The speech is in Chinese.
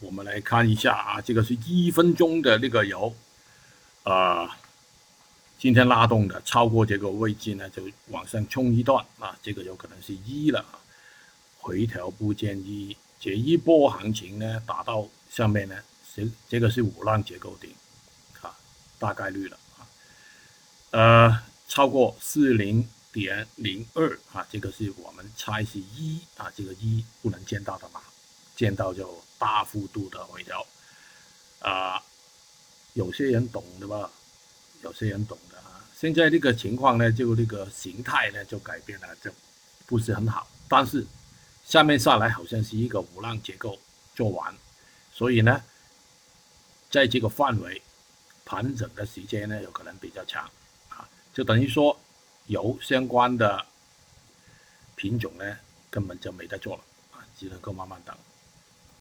我们来看一下啊，这个是一分钟的那个油，啊，今天拉动的超过这个位置呢，就往上冲一段啊，这个有可能是一了，回调不建议。这一波行情呢，打到下面呢，是这个是五浪结构顶，啊，大概率了啊，呃，超过四零点零二啊，这个是我们猜是一啊，这个一不能见到的嘛，见到就大幅度的回调，啊，有些人懂的吧，有些人懂的啊，现在这个情况呢，就这个形态呢就改变了，就不是很好，但是。下面下来好像是一个五浪结构做完，所以呢，在这个范围盘整的时间呢，有可能比较长啊，就等于说油相关的品种呢，根本就没得做了啊，只能够慢慢等。